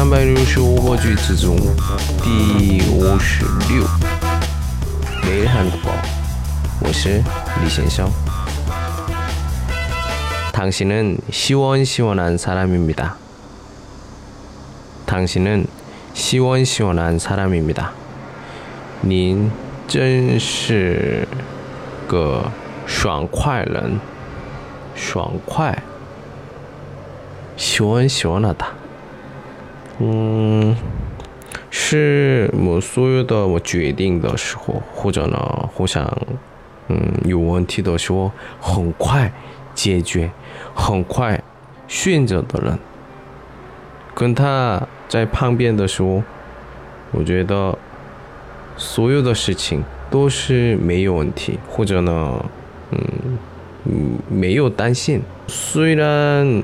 三百六十五个句子中第五十六。매일 한국어. 我是李先生. 당신은 시원시원한 사람입니다. 당신은 시원시원한 사람입니다. 您真是个爽快人，爽快，喜欢喜欢的。 嗯，是我所有的我决定的时候，或者呢，互相，嗯，有问题的时候，很快解决，很快选择的人，跟他在旁边的时候，我觉得所有的事情都是没有问题，或者呢，嗯，嗯，没有担心，虽然。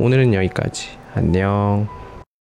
오늘은 여기까지. 안녕.